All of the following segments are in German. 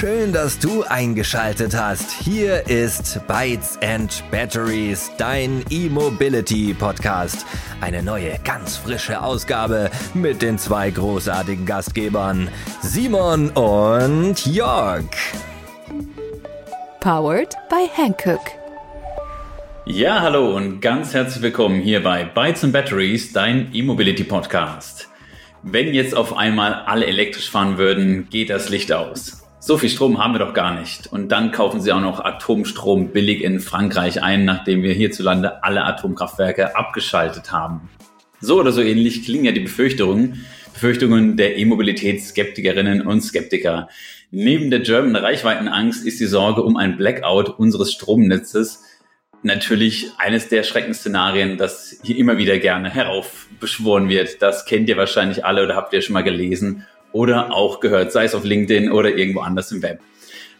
Schön, dass du eingeschaltet hast. Hier ist Bytes and Batteries, dein E-Mobility Podcast. Eine neue, ganz frische Ausgabe mit den zwei großartigen Gastgebern, Simon und Jörg. Powered by Hankook. Ja, hallo und ganz herzlich willkommen hier bei Bytes and Batteries, dein E-Mobility Podcast. Wenn jetzt auf einmal alle elektrisch fahren würden, geht das Licht aus. So viel Strom haben wir doch gar nicht. Und dann kaufen sie auch noch Atomstrom billig in Frankreich ein, nachdem wir hierzulande alle Atomkraftwerke abgeschaltet haben. So oder so ähnlich klingen ja die Befürchtungen, Befürchtungen der E-Mobilitätsskeptikerinnen und Skeptiker. Neben der German Reichweitenangst ist die Sorge um ein Blackout unseres Stromnetzes natürlich eines der Schreckensszenarien, das hier immer wieder gerne heraufbeschworen wird. Das kennt ihr wahrscheinlich alle oder habt ihr schon mal gelesen oder auch gehört, sei es auf LinkedIn oder irgendwo anders im Web.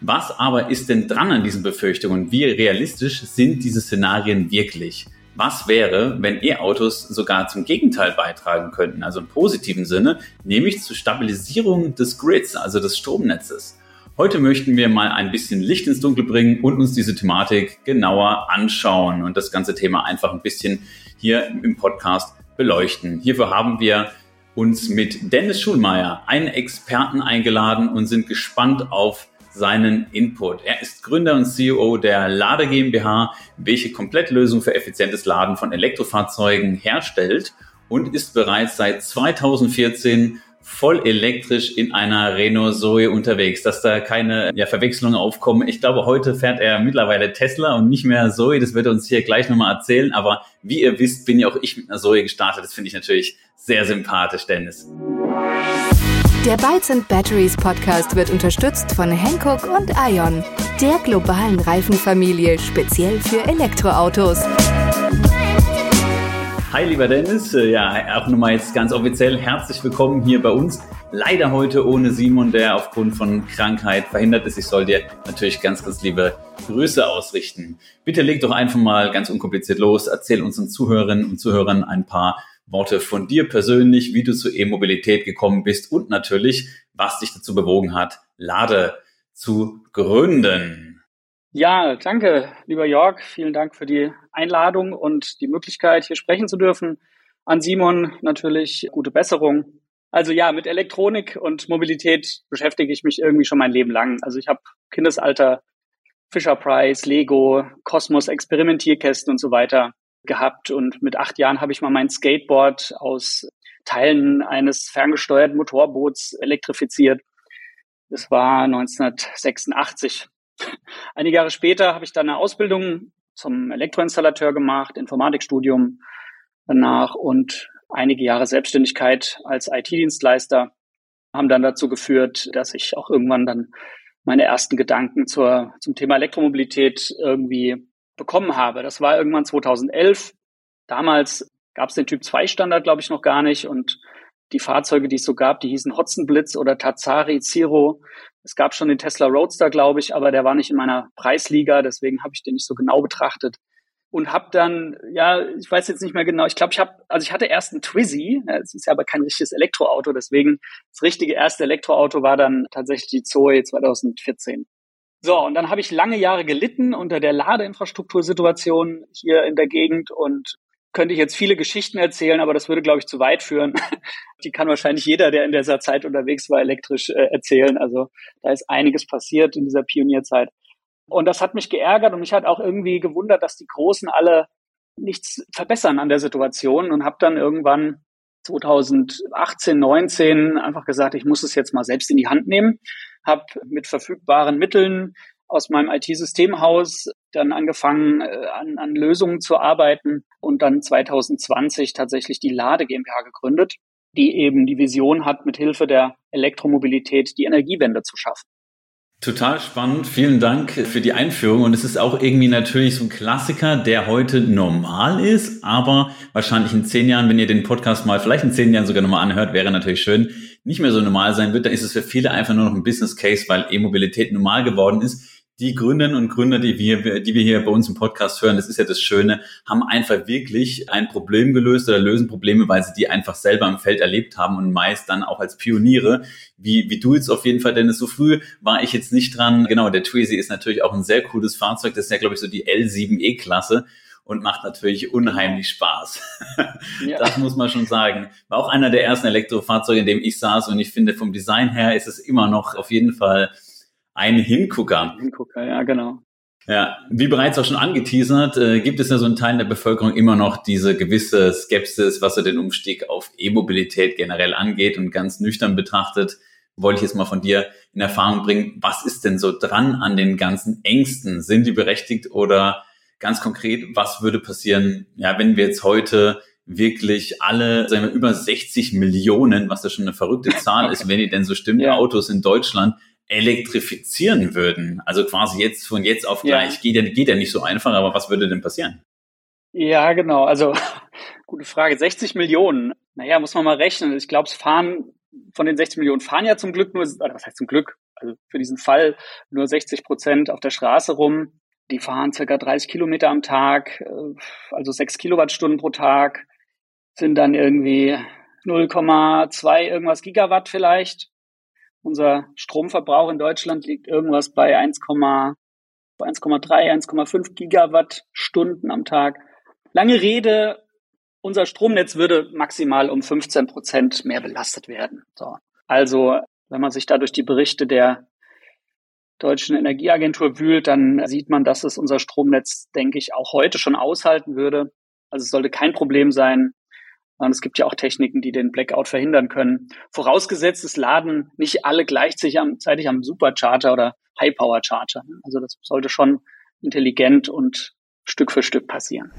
Was aber ist denn dran an diesen Befürchtungen? Wie realistisch sind diese Szenarien wirklich? Was wäre, wenn E-Autos sogar zum Gegenteil beitragen könnten, also im positiven Sinne, nämlich zur Stabilisierung des Grids, also des Stromnetzes? Heute möchten wir mal ein bisschen Licht ins Dunkel bringen und uns diese Thematik genauer anschauen und das ganze Thema einfach ein bisschen hier im Podcast beleuchten. Hierfür haben wir uns mit Dennis Schulmeier, einen Experten, eingeladen und sind gespannt auf seinen Input. Er ist Gründer und CEO der Lade GmbH, welche Komplettlösung für effizientes Laden von Elektrofahrzeugen herstellt und ist bereits seit 2014 voll elektrisch in einer Renault Zoe unterwegs, dass da keine ja, Verwechslungen aufkommen. Ich glaube, heute fährt er mittlerweile Tesla und nicht mehr Zoe. Das wird er uns hier gleich nochmal erzählen. Aber wie ihr wisst, bin ja auch ich mit einer Zoe gestartet. Das finde ich natürlich sehr sympathisch, Dennis. Der Bytes and Batteries Podcast wird unterstützt von Hankook und Ion, der globalen Reifenfamilie speziell für Elektroautos. Hi, lieber Dennis. Äh, ja, auch nochmal jetzt ganz offiziell herzlich willkommen hier bei uns. Leider heute ohne Simon, der aufgrund von Krankheit verhindert ist. Ich soll dir natürlich ganz, ganz liebe Grüße ausrichten. Bitte leg doch einfach mal ganz unkompliziert los. Erzähl unseren Zuhörerinnen und Zuhörern ein paar Worte von dir persönlich, wie du zur E-Mobilität gekommen bist und natürlich, was dich dazu bewogen hat, Lade zu gründen. Ja, danke, lieber Jörg. Vielen Dank für die Einladung und die Möglichkeit, hier sprechen zu dürfen. An Simon natürlich gute Besserung. Also ja, mit Elektronik und Mobilität beschäftige ich mich irgendwie schon mein Leben lang. Also ich habe Kindesalter Fisher Price, Lego, Kosmos, Experimentierkästen und so weiter gehabt. Und mit acht Jahren habe ich mal mein Skateboard aus Teilen eines ferngesteuerten Motorboots elektrifiziert. Das war 1986. Einige Jahre später habe ich dann eine Ausbildung zum Elektroinstallateur gemacht, Informatikstudium danach und einige Jahre Selbstständigkeit als IT-Dienstleister haben dann dazu geführt, dass ich auch irgendwann dann meine ersten Gedanken zur, zum Thema Elektromobilität irgendwie bekommen habe. Das war irgendwann 2011. Damals gab es den Typ 2 Standard, glaube ich, noch gar nicht und die Fahrzeuge, die es so gab, die hießen Hotzenblitz oder Tazari Zero. Es gab schon den Tesla Roadster, glaube ich, aber der war nicht in meiner Preisliga, deswegen habe ich den nicht so genau betrachtet. Und habe dann, ja, ich weiß jetzt nicht mehr genau, ich glaube, ich habe, also ich hatte erst einen Twizy, es ist ja aber kein richtiges Elektroauto, deswegen das richtige erste Elektroauto war dann tatsächlich die Zoe 2014. So, und dann habe ich lange Jahre gelitten unter der Ladeinfrastruktursituation hier in der Gegend und könnte ich jetzt viele Geschichten erzählen, aber das würde, glaube ich, zu weit führen. Die kann wahrscheinlich jeder, der in dieser Zeit unterwegs war, elektrisch äh, erzählen. Also da ist einiges passiert in dieser Pionierzeit. Und das hat mich geärgert und mich hat auch irgendwie gewundert, dass die Großen alle nichts verbessern an der Situation und habe dann irgendwann 2018, 19 einfach gesagt, ich muss es jetzt mal selbst in die Hand nehmen, habe mit verfügbaren Mitteln aus meinem IT-Systemhaus dann angefangen, äh, an, an Lösungen zu arbeiten und dann 2020 tatsächlich die Lade GmbH gegründet, die eben die Vision hat, mit Hilfe der Elektromobilität die Energiewende zu schaffen. Total spannend. Vielen Dank für die Einführung. Und es ist auch irgendwie natürlich so ein Klassiker, der heute normal ist, aber wahrscheinlich in zehn Jahren, wenn ihr den Podcast mal vielleicht in zehn Jahren sogar nochmal anhört, wäre natürlich schön, nicht mehr so normal sein wird. Da ist es für viele einfach nur noch ein Business Case, weil E-Mobilität normal geworden ist die Gründerinnen und Gründer, die wir, die wir hier bei uns im Podcast hören, das ist ja das Schöne, haben einfach wirklich ein Problem gelöst oder lösen Probleme, weil sie die einfach selber im Feld erlebt haben und meist dann auch als Pioniere, wie, wie du jetzt auf jeden Fall, Dennis, so früh war ich jetzt nicht dran. Genau, der Twizy ist natürlich auch ein sehr cooles Fahrzeug. Das ist ja, glaube ich, so die L7E-Klasse und macht natürlich unheimlich Spaß. Ja. Das muss man schon sagen. War auch einer der ersten Elektrofahrzeuge, in dem ich saß und ich finde, vom Design her ist es immer noch auf jeden Fall ein Hingucker. Hingucker, ja, genau. Ja, wie bereits auch schon angeteasert, äh, gibt es ja so einen Teil der Bevölkerung immer noch diese gewisse Skepsis, was so den Umstieg auf E-Mobilität generell angeht und ganz nüchtern betrachtet, wollte ich jetzt mal von dir in Erfahrung bringen, was ist denn so dran an den ganzen Ängsten? Sind die berechtigt oder ganz konkret, was würde passieren, ja, wenn wir jetzt heute wirklich alle, sagen wir, über 60 Millionen, was ja schon eine verrückte Zahl okay. ist, wenn die denn so stimmt, ja. Autos in Deutschland elektrifizieren würden. Also quasi jetzt von jetzt auf gleich. Ja. Geht, ja, geht ja nicht so einfach, aber was würde denn passieren? Ja, genau. Also gute Frage. 60 Millionen. Naja, muss man mal rechnen. Ich glaube, es fahren von den 60 Millionen fahren ja zum Glück nur, oder was heißt zum Glück? Also für diesen Fall nur 60 Prozent auf der Straße rum. Die fahren circa 30 Kilometer am Tag, äh, also 6 Kilowattstunden pro Tag, sind dann irgendwie 0,2 irgendwas Gigawatt vielleicht. Unser Stromverbrauch in Deutschland liegt irgendwas bei 1,3, 1,5 Gigawattstunden am Tag. Lange Rede, unser Stromnetz würde maximal um 15 Prozent mehr belastet werden. So. Also, wenn man sich da durch die Berichte der deutschen Energieagentur wühlt, dann sieht man, dass es unser Stromnetz, denke ich, auch heute schon aushalten würde. Also es sollte kein Problem sein. Und es gibt ja auch Techniken, die den Blackout verhindern können. Vorausgesetzt, es laden nicht alle gleichzeitig am, Supercharger oder High-Power-Charger. Also das sollte schon intelligent und Stück für Stück passieren.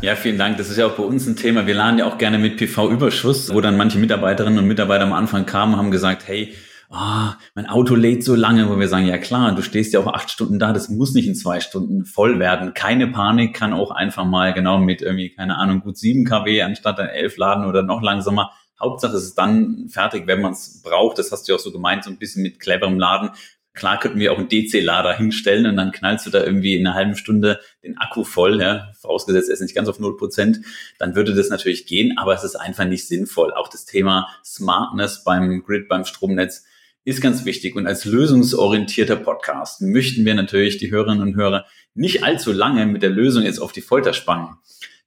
Ja, vielen Dank. Das ist ja auch bei uns ein Thema. Wir laden ja auch gerne mit PV-Überschuss, wo dann manche Mitarbeiterinnen und Mitarbeiter am Anfang kamen, haben gesagt, hey, ah, mein Auto lädt so lange, wo wir sagen, ja klar, du stehst ja auch acht Stunden da, das muss nicht in zwei Stunden voll werden. Keine Panik, kann auch einfach mal genau mit irgendwie, keine Ahnung, gut sieben kW anstatt dann elf laden oder noch langsamer. Hauptsache es ist dann fertig, wenn man es braucht. Das hast du ja auch so gemeint, so ein bisschen mit cleverem Laden. Klar könnten wir auch einen DC-Lader hinstellen und dann knallst du da irgendwie in einer halben Stunde den Akku voll, ja, vorausgesetzt er ist nicht ganz auf null Prozent, dann würde das natürlich gehen, aber es ist einfach nicht sinnvoll. Auch das Thema Smartness beim Grid, beim Stromnetz ist ganz wichtig. Und als lösungsorientierter Podcast möchten wir natürlich die Hörerinnen und Hörer nicht allzu lange mit der Lösung jetzt auf die Folter spannen.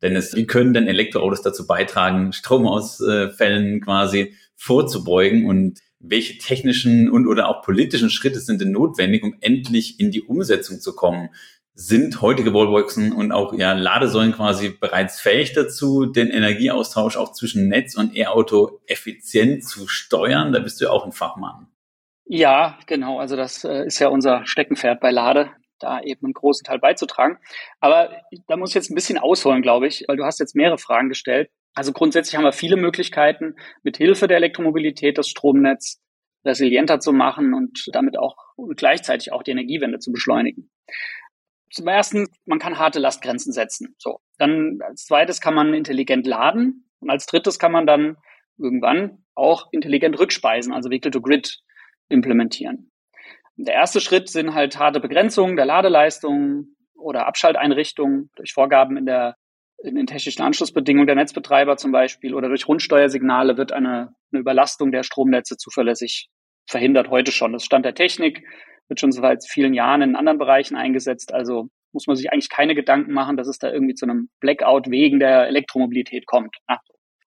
Denn es, wie können denn Elektroautos dazu beitragen, Stromausfällen quasi vorzubeugen und welche technischen und oder auch politischen Schritte sind denn notwendig, um endlich in die Umsetzung zu kommen? Sind heutige Wallboxen und auch ja, Ladesäulen quasi bereits fähig dazu, den Energieaustausch auch zwischen Netz und E-Auto effizient zu steuern? Da bist du ja auch ein Fachmann. Ja, genau. Also das äh, ist ja unser Steckenpferd bei Lade, da eben einen großen Teil beizutragen. Aber da muss ich jetzt ein bisschen ausholen, glaube ich, weil du hast jetzt mehrere Fragen gestellt. Also grundsätzlich haben wir viele Möglichkeiten, mit Hilfe der Elektromobilität das Stromnetz resilienter zu machen und damit auch und gleichzeitig auch die Energiewende zu beschleunigen. Zum ersten, man kann harte Lastgrenzen setzen. So. Dann als zweites kann man intelligent laden und als drittes kann man dann irgendwann auch intelligent rückspeisen, also Vehicle to Grid implementieren. Der erste Schritt sind halt harte Begrenzungen der Ladeleistung oder Abschalteinrichtungen durch Vorgaben in der in den technischen Anschlussbedingungen der Netzbetreiber zum Beispiel oder durch Rundsteuersignale wird eine, eine Überlastung der Stromnetze zuverlässig verhindert heute schon. Das Stand der Technik wird schon seit vielen Jahren in anderen Bereichen eingesetzt. Also muss man sich eigentlich keine Gedanken machen, dass es da irgendwie zu einem Blackout wegen der Elektromobilität kommt. Ach,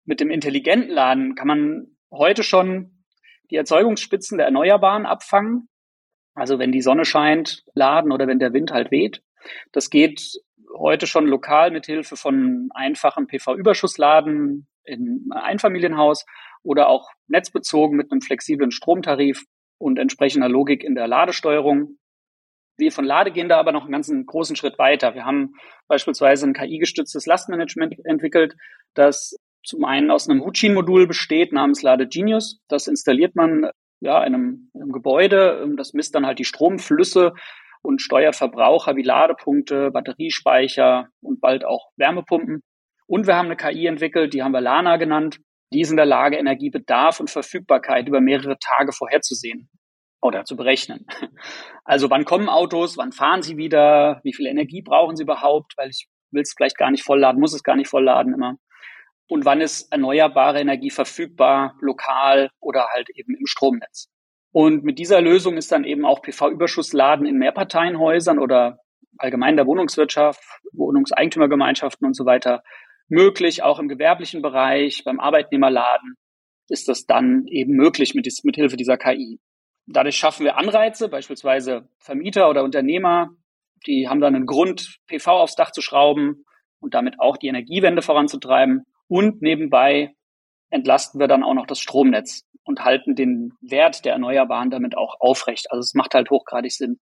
mit dem intelligenten Laden kann man heute schon die Erzeugungsspitzen der Erneuerbaren abfangen. Also wenn die Sonne scheint, laden oder wenn der Wind halt weht. Das geht heute schon lokal mit Hilfe von einfachen PV-Überschussladen im Einfamilienhaus oder auch netzbezogen mit einem flexiblen Stromtarif und entsprechender Logik in der Ladesteuerung. Wir von Lade gehen da aber noch einen ganzen großen Schritt weiter. Wir haben beispielsweise ein KI-gestütztes Lastmanagement entwickelt, das zum einen aus einem Huchin-Modul besteht namens Lade Genius. Das installiert man ja in einem, in einem Gebäude. Das misst dann halt die Stromflüsse und steuert Verbraucher wie Ladepunkte, Batteriespeicher und bald auch Wärmepumpen. Und wir haben eine KI entwickelt, die haben wir Lana genannt. Die ist in der Lage, Energiebedarf und Verfügbarkeit über mehrere Tage vorherzusehen. oder zu berechnen. Also wann kommen Autos, wann fahren sie wieder, wie viel Energie brauchen sie überhaupt, weil ich will es vielleicht gar nicht vollladen, muss es gar nicht vollladen immer. Und wann ist erneuerbare Energie verfügbar, lokal oder halt eben im Stromnetz. Und mit dieser Lösung ist dann eben auch PV-Überschussladen in Mehrparteienhäusern oder allgemein der Wohnungswirtschaft, Wohnungseigentümergemeinschaften und so weiter möglich, auch im gewerblichen Bereich, beim Arbeitnehmerladen ist das dann eben möglich mit, mit Hilfe dieser KI. Dadurch schaffen wir Anreize, beispielsweise Vermieter oder Unternehmer, die haben dann einen Grund, PV aufs Dach zu schrauben und damit auch die Energiewende voranzutreiben. Und nebenbei entlasten wir dann auch noch das Stromnetz und halten den Wert der Erneuerbaren damit auch aufrecht. Also es macht halt hochgradig Sinn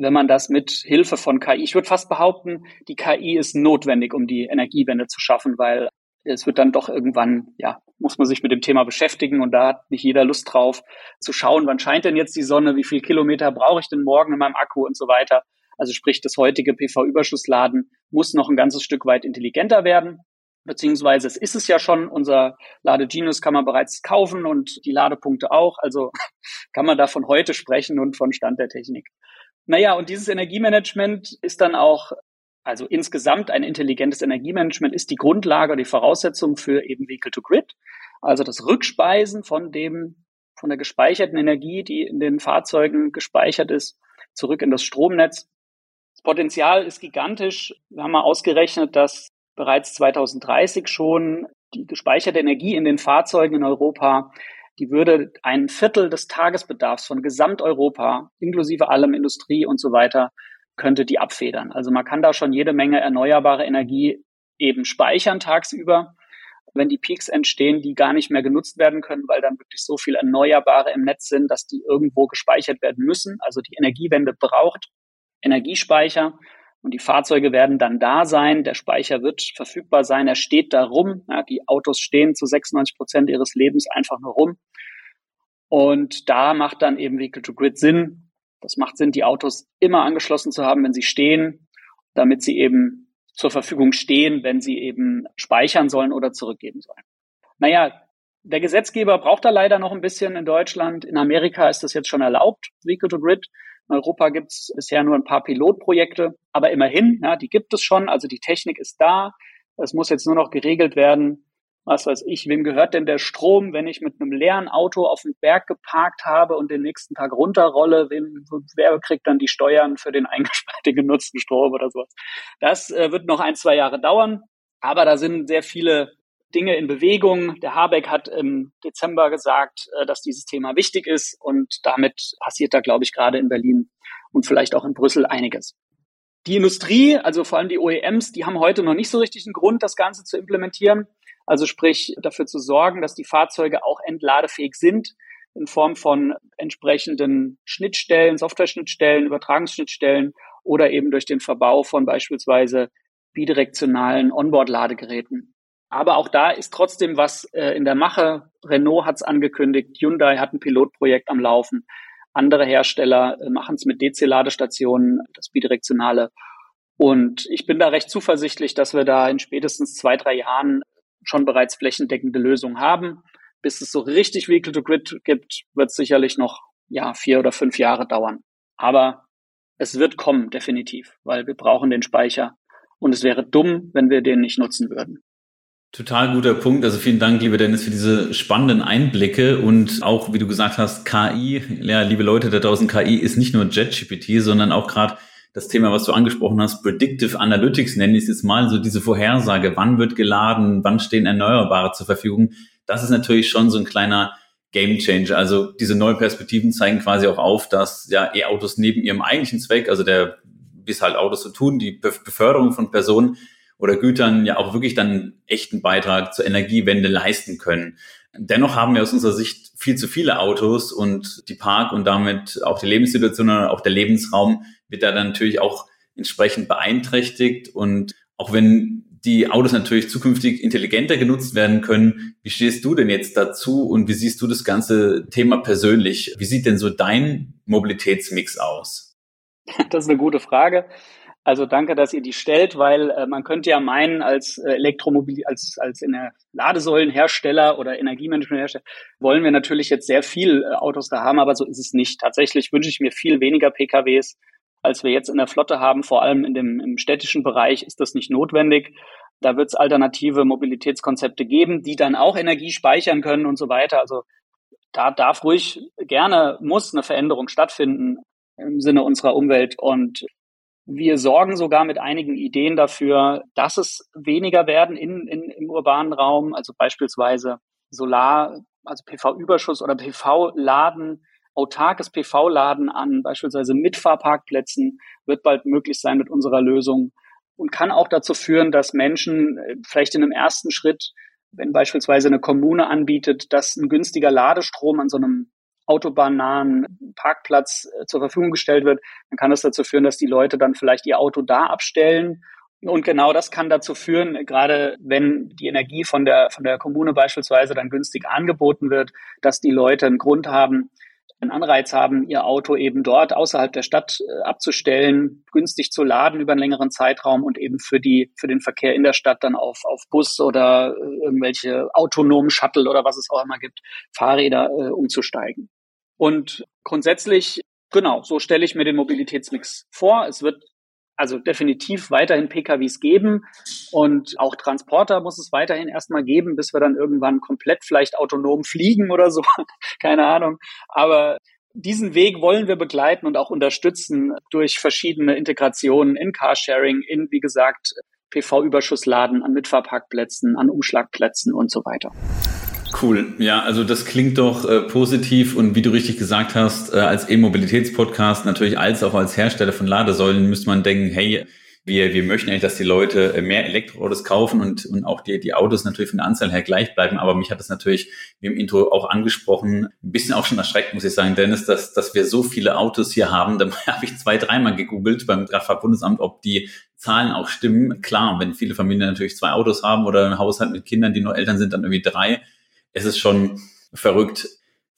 wenn man das mit Hilfe von KI, ich würde fast behaupten, die KI ist notwendig, um die Energiewende zu schaffen, weil es wird dann doch irgendwann, ja, muss man sich mit dem Thema beschäftigen und da hat nicht jeder Lust drauf zu schauen, wann scheint denn jetzt die Sonne, wie viel Kilometer brauche ich denn morgen in meinem Akku und so weiter. Also sprich, das heutige PV-Überschussladen muss noch ein ganzes Stück weit intelligenter werden. Beziehungsweise es ist es ja schon, unser Ladegenius kann man bereits kaufen und die Ladepunkte auch. Also kann man da von heute sprechen und von Stand der Technik. Naja, und dieses Energiemanagement ist dann auch, also insgesamt ein intelligentes Energiemanagement ist die Grundlage, die Voraussetzung für eben Vehicle to Grid. Also das Rückspeisen von dem, von der gespeicherten Energie, die in den Fahrzeugen gespeichert ist, zurück in das Stromnetz. Das Potenzial ist gigantisch. Wir haben mal ausgerechnet, dass bereits 2030 schon die gespeicherte Energie in den Fahrzeugen in Europa die würde ein Viertel des Tagesbedarfs von Gesamteuropa, inklusive allem Industrie und so weiter, könnte die abfedern. Also man kann da schon jede Menge erneuerbare Energie eben speichern tagsüber, wenn die Peaks entstehen, die gar nicht mehr genutzt werden können, weil dann wirklich so viel Erneuerbare im Netz sind, dass die irgendwo gespeichert werden müssen. Also die Energiewende braucht Energiespeicher. Und die Fahrzeuge werden dann da sein, der Speicher wird verfügbar sein, er steht da rum. Ja, die Autos stehen zu 96 Prozent ihres Lebens einfach nur rum. Und da macht dann eben Vehicle to Grid Sinn. Das macht Sinn, die Autos immer angeschlossen zu haben, wenn sie stehen, damit sie eben zur Verfügung stehen, wenn sie eben speichern sollen oder zurückgeben sollen. Naja, der Gesetzgeber braucht da leider noch ein bisschen in Deutschland. In Amerika ist das jetzt schon erlaubt, Vehicle to Grid. In Europa gibt es bisher nur ein paar Pilotprojekte, aber immerhin, ja, die gibt es schon. Also die Technik ist da. Es muss jetzt nur noch geregelt werden, was weiß ich, wem gehört denn der Strom, wenn ich mit einem leeren Auto auf dem Berg geparkt habe und den nächsten Tag runterrolle, wem, wer kriegt dann die Steuern für den eingesparten genutzten Strom oder sowas. Das äh, wird noch ein, zwei Jahre dauern, aber da sind sehr viele Dinge in Bewegung. Der Habeck hat im Dezember gesagt, äh, dass dieses Thema wichtig ist und damit passiert da, glaube ich, gerade in Berlin und vielleicht auch in Brüssel einiges. Die Industrie, also vor allem die OEMs, die haben heute noch nicht so richtig einen Grund, das Ganze zu implementieren. Also sprich, dafür zu sorgen, dass die Fahrzeuge auch entladefähig sind in Form von entsprechenden Schnittstellen, Software-Schnittstellen, Übertragungsschnittstellen oder eben durch den Verbau von beispielsweise bidirektionalen Onboard-Ladegeräten. Aber auch da ist trotzdem was äh, in der Mache. Renault hat es angekündigt, Hyundai hat ein Pilotprojekt am Laufen. Andere Hersteller äh, machen es mit DC-Ladestationen, das bidirektionale. Und ich bin da recht zuversichtlich, dass wir da in spätestens zwei, drei Jahren schon bereits flächendeckende Lösungen haben. Bis es so richtig Vehicle to Grid gibt, wird sicherlich noch ja, vier oder fünf Jahre dauern. Aber es wird kommen, definitiv, weil wir brauchen den Speicher. Und es wäre dumm, wenn wir den nicht nutzen würden. Total guter Punkt. Also vielen Dank, lieber Dennis, für diese spannenden Einblicke und auch, wie du gesagt hast, KI. Ja, liebe Leute da draußen, KI ist nicht nur JetGPT, sondern auch gerade das Thema, was du angesprochen hast, Predictive Analytics nenne ich es jetzt mal, so diese Vorhersage, wann wird geladen, wann stehen Erneuerbare zur Verfügung. Das ist natürlich schon so ein kleiner Game Changer. Also diese neuen Perspektiven zeigen quasi auch auf, dass ja E-Autos neben ihrem eigentlichen Zweck, also der, wie es halt Autos so tun, die Beförderung von Personen, oder Gütern ja auch wirklich dann einen echten Beitrag zur Energiewende leisten können. Dennoch haben wir aus unserer Sicht viel zu viele Autos und die Park und damit auch die Lebenssituation oder auch der Lebensraum wird da dann natürlich auch entsprechend beeinträchtigt. Und auch wenn die Autos natürlich zukünftig intelligenter genutzt werden können, wie stehst du denn jetzt dazu und wie siehst du das ganze Thema persönlich? Wie sieht denn so dein Mobilitätsmix aus? Das ist eine gute Frage. Also danke, dass ihr die stellt, weil äh, man könnte ja meinen, als äh, Elektromobil, als, als in der Ladesäulenhersteller oder Energiemanagementhersteller wollen wir natürlich jetzt sehr viel äh, Autos da haben, aber so ist es nicht. Tatsächlich wünsche ich mir viel weniger PKWs, als wir jetzt in der Flotte haben. Vor allem in dem, im städtischen Bereich ist das nicht notwendig. Da wird es alternative Mobilitätskonzepte geben, die dann auch Energie speichern können und so weiter. Also da darf ruhig gerne, muss eine Veränderung stattfinden im Sinne unserer Umwelt. Und wir sorgen sogar mit einigen Ideen dafür, dass es weniger werden in, in, im urbanen Raum, also beispielsweise Solar, also PV-Überschuss oder PV-Laden, autarkes PV-Laden an beispielsweise Mitfahrparkplätzen wird bald möglich sein mit unserer Lösung und kann auch dazu führen, dass Menschen äh, vielleicht in einem ersten Schritt, wenn beispielsweise eine Kommune anbietet, dass ein günstiger Ladestrom an so einem autobahnnahen Parkplatz äh, zur Verfügung gestellt wird, dann kann das dazu führen, dass die Leute dann vielleicht ihr Auto da abstellen. Und genau das kann dazu führen, gerade wenn die Energie von der, von der Kommune beispielsweise dann günstig angeboten wird, dass die Leute einen Grund haben, einen Anreiz haben, ihr Auto eben dort außerhalb der Stadt äh, abzustellen, günstig zu laden über einen längeren Zeitraum und eben für die, für den Verkehr in der Stadt dann auf, auf Bus oder äh, irgendwelche autonomen Shuttle oder was es auch immer gibt, Fahrräder äh, umzusteigen. Und grundsätzlich, genau, so stelle ich mir den Mobilitätsmix vor. Es wird also definitiv weiterhin PKWs geben und auch Transporter muss es weiterhin erstmal geben, bis wir dann irgendwann komplett vielleicht autonom fliegen oder so. Keine Ahnung. Aber diesen Weg wollen wir begleiten und auch unterstützen durch verschiedene Integrationen in Carsharing, in, wie gesagt, PV-Überschussladen an Mitfahrparkplätzen, an Umschlagplätzen und so weiter. Cool. Ja, also das klingt doch äh, positiv und wie du richtig gesagt hast, äh, als E-Mobilitätspodcast natürlich als auch als Hersteller von Ladesäulen müsste man denken, hey, wir, wir möchten eigentlich, dass die Leute äh, mehr Elektroautos kaufen und, und auch die, die Autos natürlich von der Anzahl her gleich bleiben. Aber mich hat das natürlich, im Intro auch angesprochen, ein bisschen auch schon erschreckt, muss ich sagen, Dennis, dass, dass wir so viele Autos hier haben. Da habe ich zwei, dreimal gegoogelt beim Kraftfahrtbundesamt, ob die Zahlen auch stimmen. Klar, wenn viele Familien natürlich zwei Autos haben oder ein Haushalt mit Kindern, die nur Eltern sind, dann irgendwie drei es ist schon verrückt.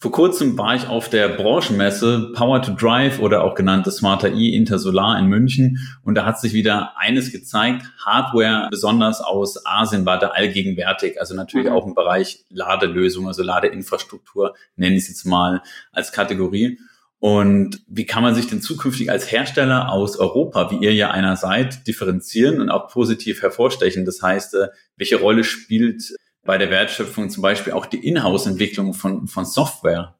Vor kurzem war ich auf der Branchenmesse Power to Drive oder auch genannte Smarter E Intersolar in München und da hat sich wieder eines gezeigt. Hardware, besonders aus Asien, war da allgegenwärtig. Also natürlich mhm. auch im Bereich Ladelösung, also Ladeinfrastruktur, nenne ich es jetzt mal als Kategorie. Und wie kann man sich denn zukünftig als Hersteller aus Europa, wie ihr ja einer seid, differenzieren und auch positiv hervorstechen? Das heißt, äh, welche Rolle spielt bei der Wertschöpfung zum Beispiel auch die Inhouse-Entwicklung von, von Software?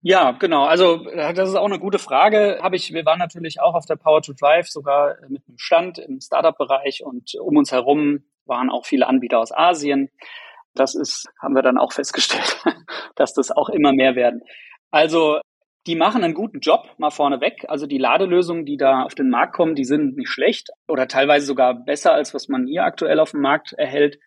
Ja, genau. Also äh, das ist auch eine gute Frage. Habe ich. Wir waren natürlich auch auf der Power to Drive, sogar mit einem Stand im Startup-Bereich und um uns herum waren auch viele Anbieter aus Asien. Das ist, haben wir dann auch festgestellt, dass das auch immer mehr werden. Also die machen einen guten Job, mal vorneweg. Also die Ladelösungen, die da auf den Markt kommen, die sind nicht schlecht oder teilweise sogar besser, als was man hier aktuell auf dem Markt erhält.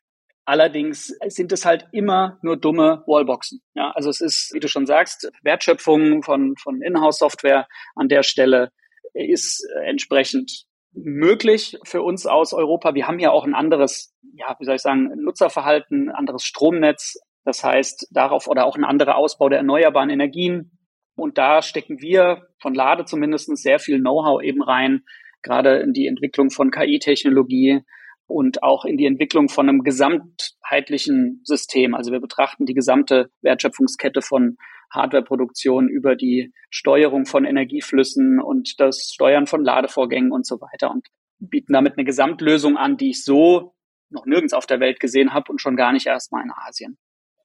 Allerdings sind es halt immer nur dumme Wallboxen. Ja, also es ist, wie du schon sagst, Wertschöpfung von, von Inhouse-Software an der Stelle ist entsprechend möglich für uns aus Europa. Wir haben ja auch ein anderes, ja, wie soll ich sagen, Nutzerverhalten, anderes Stromnetz. Das heißt, darauf oder auch ein anderer Ausbau der erneuerbaren Energien. Und da stecken wir von Lade zumindest sehr viel Know-how eben rein, gerade in die Entwicklung von KI-Technologie, und auch in die Entwicklung von einem gesamtheitlichen System. Also wir betrachten die gesamte Wertschöpfungskette von Hardwareproduktion über die Steuerung von Energieflüssen und das Steuern von Ladevorgängen und so weiter und bieten damit eine Gesamtlösung an, die ich so noch nirgends auf der Welt gesehen habe und schon gar nicht erst mal in Asien.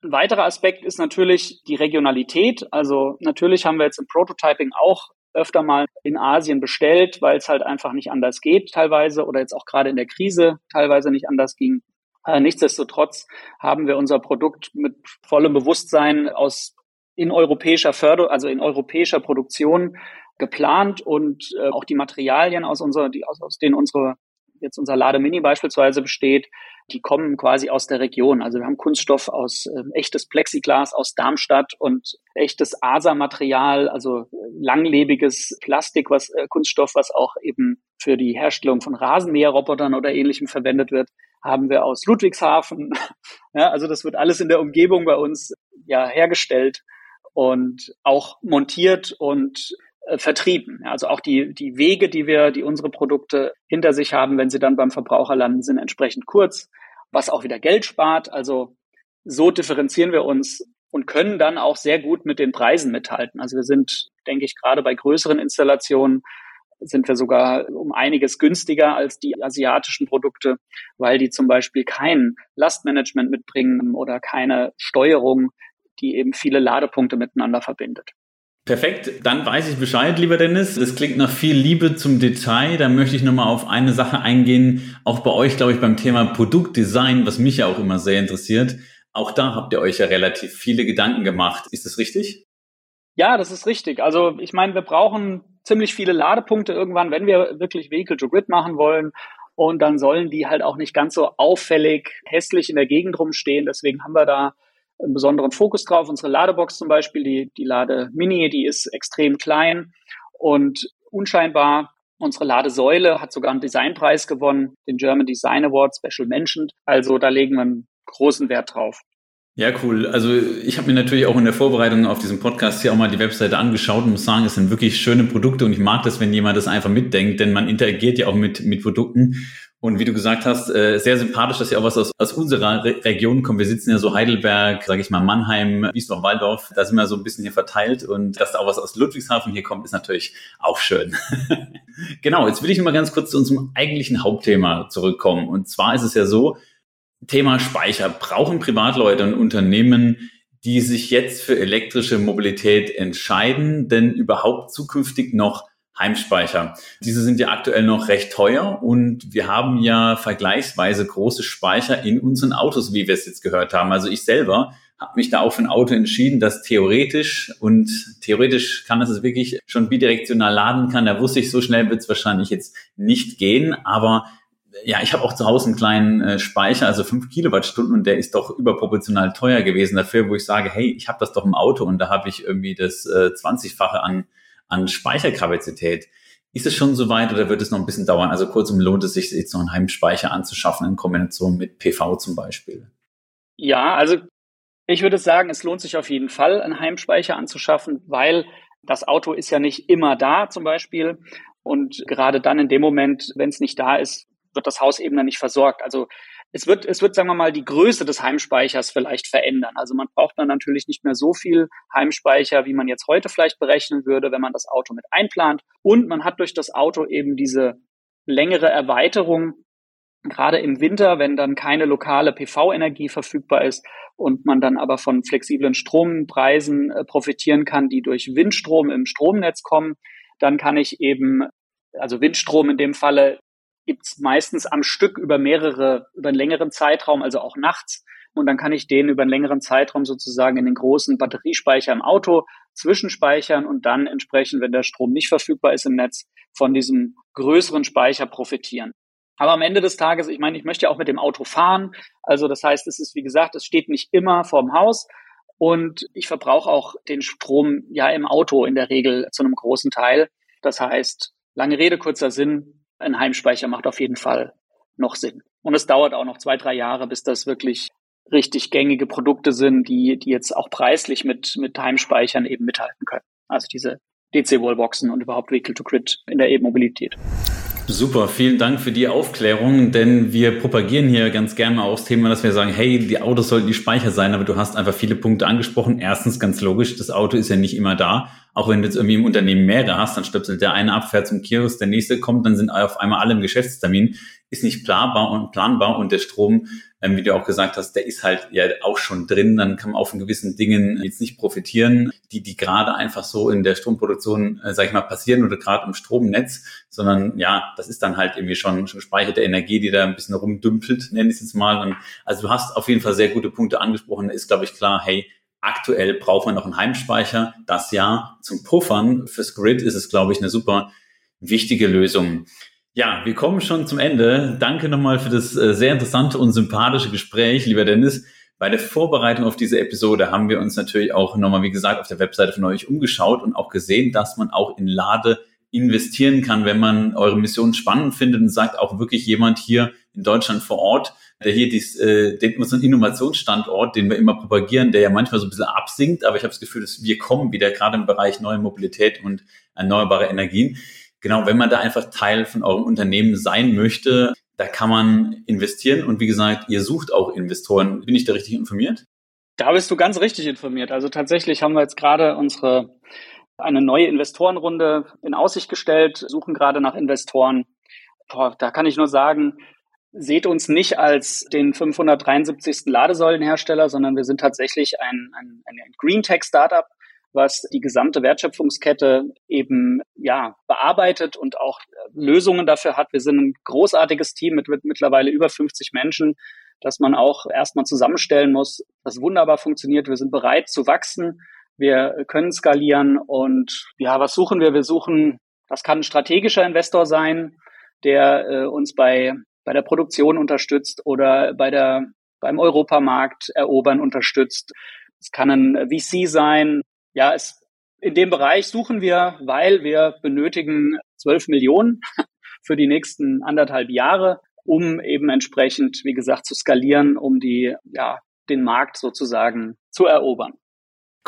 Ein weiterer Aspekt ist natürlich die Regionalität. Also natürlich haben wir jetzt im Prototyping auch öfter mal in Asien bestellt, weil es halt einfach nicht anders geht teilweise oder jetzt auch gerade in der Krise teilweise nicht anders ging. Äh, nichtsdestotrotz haben wir unser Produkt mit vollem Bewusstsein aus in europäischer Förder, also in europäischer Produktion geplant und äh, auch die Materialien aus unserer, die aus, aus denen unsere jetzt unser Lademini beispielsweise besteht, die kommen quasi aus der Region. Also wir haben Kunststoff aus äh, echtes Plexiglas aus Darmstadt und echtes ASA-Material, also langlebiges Plastik, was äh, Kunststoff, was auch eben für die Herstellung von Rasenmäherrobotern oder ähnlichem verwendet wird, haben wir aus Ludwigshafen. ja, also das wird alles in der Umgebung bei uns ja hergestellt und auch montiert und äh, vertrieben. Also auch die, die Wege, die wir, die unsere Produkte hinter sich haben, wenn sie dann beim Verbraucher landen, sind entsprechend kurz, was auch wieder Geld spart. Also so differenzieren wir uns und können dann auch sehr gut mit den Preisen mithalten. Also wir sind, denke ich, gerade bei größeren Installationen sind wir sogar um einiges günstiger als die asiatischen Produkte, weil die zum Beispiel kein Lastmanagement mitbringen oder keine Steuerung, die eben viele Ladepunkte miteinander verbindet. Perfekt, dann weiß ich Bescheid, lieber Dennis. Das klingt nach viel Liebe zum Detail. Da möchte ich nochmal auf eine Sache eingehen. Auch bei euch, glaube ich, beim Thema Produktdesign, was mich ja auch immer sehr interessiert. Auch da habt ihr euch ja relativ viele Gedanken gemacht. Ist das richtig? Ja, das ist richtig. Also ich meine, wir brauchen ziemlich viele Ladepunkte irgendwann, wenn wir wirklich Vehicle to Grid machen wollen. Und dann sollen die halt auch nicht ganz so auffällig hässlich in der Gegend rumstehen. Deswegen haben wir da einen besonderen Fokus drauf. Unsere Ladebox zum Beispiel, die, die Lade Mini, die ist extrem klein und unscheinbar. Unsere Ladesäule hat sogar einen Designpreis gewonnen, den German Design Award Special Mentioned. Also da legen wir einen großen Wert drauf. Ja, cool. Also ich habe mir natürlich auch in der Vorbereitung auf diesen Podcast hier auch mal die Webseite angeschaut und muss sagen, es sind wirklich schöne Produkte und ich mag das, wenn jemand das einfach mitdenkt, denn man interagiert ja auch mit, mit Produkten. Und wie du gesagt hast, äh, sehr sympathisch, dass ja auch was aus, aus unserer Re Region kommt. Wir sitzen ja so Heidelberg, sage ich mal, Mannheim, Wiesbaden, Waldorf, da sind wir so ein bisschen hier verteilt und dass da auch was aus Ludwigshafen hier kommt, ist natürlich auch schön. genau, jetzt will ich mal ganz kurz zu unserem eigentlichen Hauptthema zurückkommen. Und zwar ist es ja so, Thema Speicher. Brauchen Privatleute und Unternehmen, die sich jetzt für elektrische Mobilität entscheiden, denn überhaupt zukünftig noch Heimspeicher? Diese sind ja aktuell noch recht teuer und wir haben ja vergleichsweise große Speicher in unseren Autos, wie wir es jetzt gehört haben. Also ich selber habe mich da auch für ein Auto entschieden, das theoretisch und theoretisch kann es wirklich schon bidirektional laden kann. Da wusste ich, so schnell wird es wahrscheinlich jetzt nicht gehen, aber ja, ich habe auch zu Hause einen kleinen äh, Speicher, also fünf Kilowattstunden und der ist doch überproportional teuer gewesen dafür, wo ich sage, hey, ich habe das doch im Auto und da habe ich irgendwie das äh, 20-fache an, an Speicherkapazität. Ist es schon soweit oder wird es noch ein bisschen dauern? Also kurzum, lohnt es sich jetzt noch einen Heimspeicher anzuschaffen in Kombination mit PV zum Beispiel? Ja, also ich würde sagen, es lohnt sich auf jeden Fall, einen Heimspeicher anzuschaffen, weil das Auto ist ja nicht immer da zum Beispiel. Und gerade dann in dem Moment, wenn es nicht da ist, wird das Haus eben dann nicht versorgt. Also es wird, es wird, sagen wir mal, die Größe des Heimspeichers vielleicht verändern. Also man braucht dann natürlich nicht mehr so viel Heimspeicher, wie man jetzt heute vielleicht berechnen würde, wenn man das Auto mit einplant. Und man hat durch das Auto eben diese längere Erweiterung, gerade im Winter, wenn dann keine lokale PV-Energie verfügbar ist und man dann aber von flexiblen Strompreisen äh, profitieren kann, die durch Windstrom im Stromnetz kommen, dann kann ich eben, also Windstrom in dem Falle gibt's meistens am Stück über mehrere, über einen längeren Zeitraum, also auch nachts. Und dann kann ich den über einen längeren Zeitraum sozusagen in den großen Batteriespeicher im Auto zwischenspeichern und dann entsprechend, wenn der Strom nicht verfügbar ist im Netz, von diesem größeren Speicher profitieren. Aber am Ende des Tages, ich meine, ich möchte ja auch mit dem Auto fahren. Also das heißt, es ist, wie gesagt, es steht nicht immer vorm Haus. Und ich verbrauche auch den Strom ja im Auto in der Regel zu einem großen Teil. Das heißt, lange Rede, kurzer Sinn, ein Heimspeicher macht auf jeden Fall noch Sinn. Und es dauert auch noch zwei, drei Jahre, bis das wirklich richtig gängige Produkte sind, die, die jetzt auch preislich mit, mit Heimspeichern eben mithalten können. Also diese DC-Wallboxen und überhaupt Vehicle-to-Grid in der E-Mobilität. Super, vielen Dank für die Aufklärung, denn wir propagieren hier ganz gerne auch das Thema, dass wir sagen, hey, die Autos sollten die Speicher sein, aber du hast einfach viele Punkte angesprochen. Erstens, ganz logisch, das Auto ist ja nicht immer da. Auch wenn du jetzt irgendwie im Unternehmen mehrere hast, dann stöpselt der eine ab, fährt zum Kiosk, der nächste kommt, dann sind auf einmal alle im Geschäftstermin. Ist nicht planbar und planbar und der Strom, ähm, wie du auch gesagt hast, der ist halt ja auch schon drin. Dann kann man auf gewissen Dingen jetzt nicht profitieren, die, die gerade einfach so in der Stromproduktion, äh, sag ich mal, passieren oder gerade im Stromnetz, sondern ja, das ist dann halt irgendwie schon, schon gespeicherte Energie, die da ein bisschen rumdümpelt, nenne ich es jetzt mal. Und also du hast auf jeden Fall sehr gute Punkte angesprochen. Ist, glaube ich, klar, hey, Aktuell braucht man noch einen Heimspeicher. Das ja zum Puffern fürs Grid ist es, glaube ich, eine super wichtige Lösung. Ja, wir kommen schon zum Ende. Danke nochmal für das äh, sehr interessante und sympathische Gespräch, lieber Dennis. Bei der Vorbereitung auf diese Episode haben wir uns natürlich auch nochmal, wie gesagt, auf der Webseite von euch umgeschaut und auch gesehen, dass man auch in Lade investieren kann, wenn man eure Mission spannend findet und sagt auch wirklich jemand hier in Deutschland vor Ort, der hier dies, äh, den, unseren Innovationsstandort, den wir immer propagieren, der ja manchmal so ein bisschen absinkt, aber ich habe das Gefühl, dass wir kommen wieder gerade im Bereich neue Mobilität und erneuerbare Energien. Genau, wenn man da einfach Teil von eurem Unternehmen sein möchte, da kann man investieren und wie gesagt, ihr sucht auch Investoren. Bin ich da richtig informiert? Da bist du ganz richtig informiert. Also tatsächlich haben wir jetzt gerade unsere eine neue Investorenrunde in Aussicht gestellt, suchen gerade nach Investoren. Boah, da kann ich nur sagen, seht uns nicht als den 573. Ladesäulenhersteller, sondern wir sind tatsächlich ein, ein, ein Green Tech Startup, was die gesamte Wertschöpfungskette eben ja bearbeitet und auch Lösungen dafür hat. Wir sind ein großartiges Team mit, mit mittlerweile über 50 Menschen, das man auch erstmal zusammenstellen muss, das wunderbar funktioniert. Wir sind bereit zu wachsen. Wir können skalieren und ja, was suchen wir? Wir suchen, das kann ein strategischer Investor sein, der äh, uns bei, bei der Produktion unterstützt oder bei der, beim Europamarkt erobern unterstützt. Es kann ein VC sein, ja, es, in dem Bereich suchen wir, weil wir benötigen 12 Millionen für die nächsten anderthalb Jahre, um eben entsprechend, wie gesagt, zu skalieren, um die, ja, den Markt sozusagen zu erobern.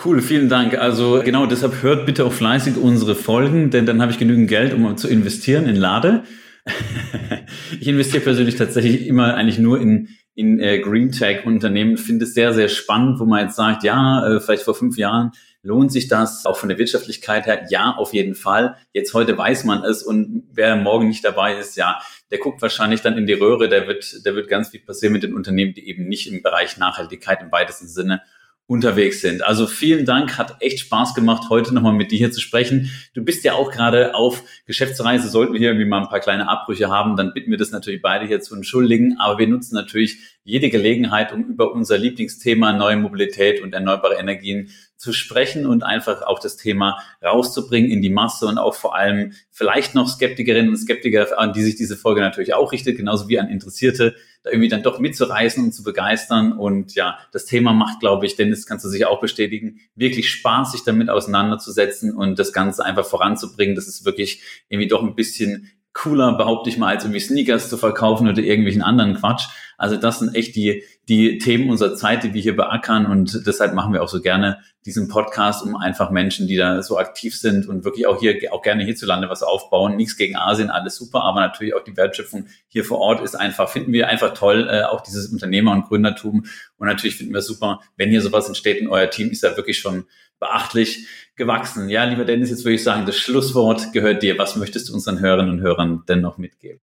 Cool, vielen Dank. Also genau deshalb hört bitte auch fleißig unsere Folgen, denn dann habe ich genügend Geld, um zu investieren in Lade. ich investiere persönlich tatsächlich immer eigentlich nur in in äh, Green Tech Unternehmen finde es sehr, sehr spannend, wo man jetzt sagt, ja, äh, vielleicht vor fünf Jahren lohnt sich das auch von der Wirtschaftlichkeit her? Ja, auf jeden Fall. Jetzt heute weiß man es und wer morgen nicht dabei ist, ja, der guckt wahrscheinlich dann in die Röhre, der wird, der wird ganz viel passieren mit den Unternehmen, die eben nicht im Bereich Nachhaltigkeit im weitesten Sinne unterwegs sind. Also vielen Dank, hat echt Spaß gemacht, heute nochmal mit dir hier zu sprechen. Du bist ja auch gerade auf Geschäftsreise, sollten wir hier irgendwie mal ein paar kleine Abbrüche haben, dann bitten wir das natürlich beide hier zu entschuldigen, aber wir nutzen natürlich jede Gelegenheit, um über unser Lieblingsthema neue Mobilität und erneuerbare Energien zu sprechen und einfach auch das Thema rauszubringen in die Masse und auch vor allem vielleicht noch Skeptikerinnen und Skeptiker, an die sich diese Folge natürlich auch richtet, genauso wie an Interessierte, da irgendwie dann doch mitzureißen und zu begeistern. Und ja, das Thema macht, glaube ich, Dennis, kannst du sich auch bestätigen, wirklich Spaß, sich damit auseinanderzusetzen und das Ganze einfach voranzubringen. Das ist wirklich irgendwie doch ein bisschen cooler, behaupte ich mal, als irgendwie Sneakers zu verkaufen oder irgendwelchen anderen Quatsch. Also das sind echt die, die Themen unserer Zeit, die wir hier beackern und deshalb machen wir auch so gerne diesen Podcast, um einfach Menschen, die da so aktiv sind und wirklich auch hier, auch gerne hierzulande was aufbauen. Nichts gegen Asien, alles super, aber natürlich auch die Wertschöpfung hier vor Ort ist einfach, finden wir einfach toll, äh, auch dieses Unternehmer- und Gründertum. Und natürlich finden wir super, wenn hier sowas entsteht und euer Team ist ja wirklich schon beachtlich gewachsen. Ja, lieber Dennis, jetzt würde ich sagen, das Schlusswort gehört dir. Was möchtest du unseren Hörerinnen und Hörern denn noch mitgeben?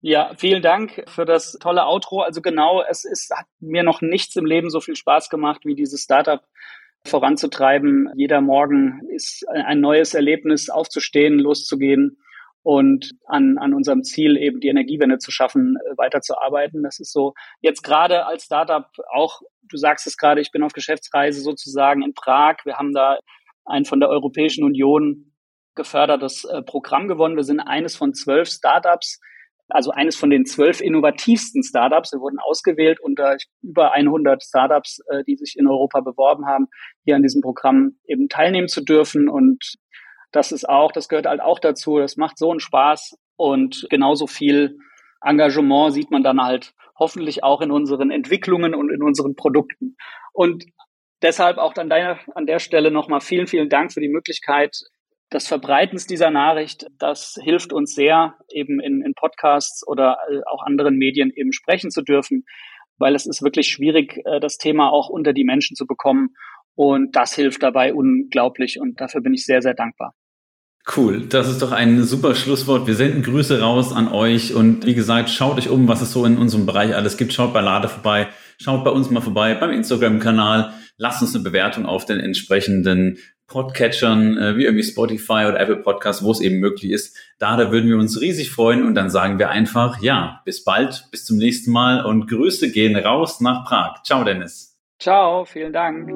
Ja, vielen Dank für das tolle Outro. Also genau, es ist, hat mir noch nichts im Leben so viel Spaß gemacht, wie dieses Startup voranzutreiben. Jeder Morgen ist ein neues Erlebnis, aufzustehen, loszugehen und an, an unserem Ziel eben die Energiewende zu schaffen, weiterzuarbeiten. Das ist so jetzt gerade als Startup auch, du sagst es gerade, ich bin auf Geschäftsreise sozusagen in Prag. Wir haben da ein von der Europäischen Union gefördertes äh, Programm gewonnen. Wir sind eines von zwölf Startups, also eines von den zwölf innovativsten Startups. Wir wurden ausgewählt unter über 100 Startups, äh, die sich in Europa beworben haben, hier an diesem Programm eben teilnehmen zu dürfen. Und das ist auch, das gehört halt auch dazu. Das macht so einen Spaß und genauso viel Engagement sieht man dann halt hoffentlich auch in unseren Entwicklungen und in unseren Produkten. Und deshalb auch an, deiner, an der Stelle nochmal vielen, vielen Dank für die Möglichkeit des Verbreitens dieser Nachricht. Das hilft uns sehr, eben in, in Podcasts oder äh, auch anderen Medien eben sprechen zu dürfen, weil es ist wirklich schwierig, äh, das Thema auch unter die Menschen zu bekommen. Und das hilft dabei unglaublich und dafür bin ich sehr, sehr dankbar. Cool, das ist doch ein super Schlusswort. Wir senden Grüße raus an euch und wie gesagt, schaut euch um, was es so in unserem Bereich alles gibt. Schaut bei Lade vorbei, schaut bei uns mal vorbei beim Instagram-Kanal. Lasst uns eine Bewertung auf den entsprechenden Podcatchern äh, wie irgendwie Spotify oder Apple Podcasts, wo es eben möglich ist. Da, da würden wir uns riesig freuen und dann sagen wir einfach, ja, bis bald, bis zum nächsten Mal und Grüße gehen raus nach Prag. Ciao, Dennis. Ciao, vielen Dank.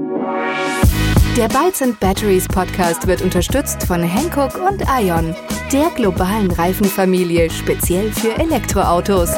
Der Bytes and Batteries Podcast wird unterstützt von Hankook und Ion, der globalen Reifenfamilie speziell für Elektroautos.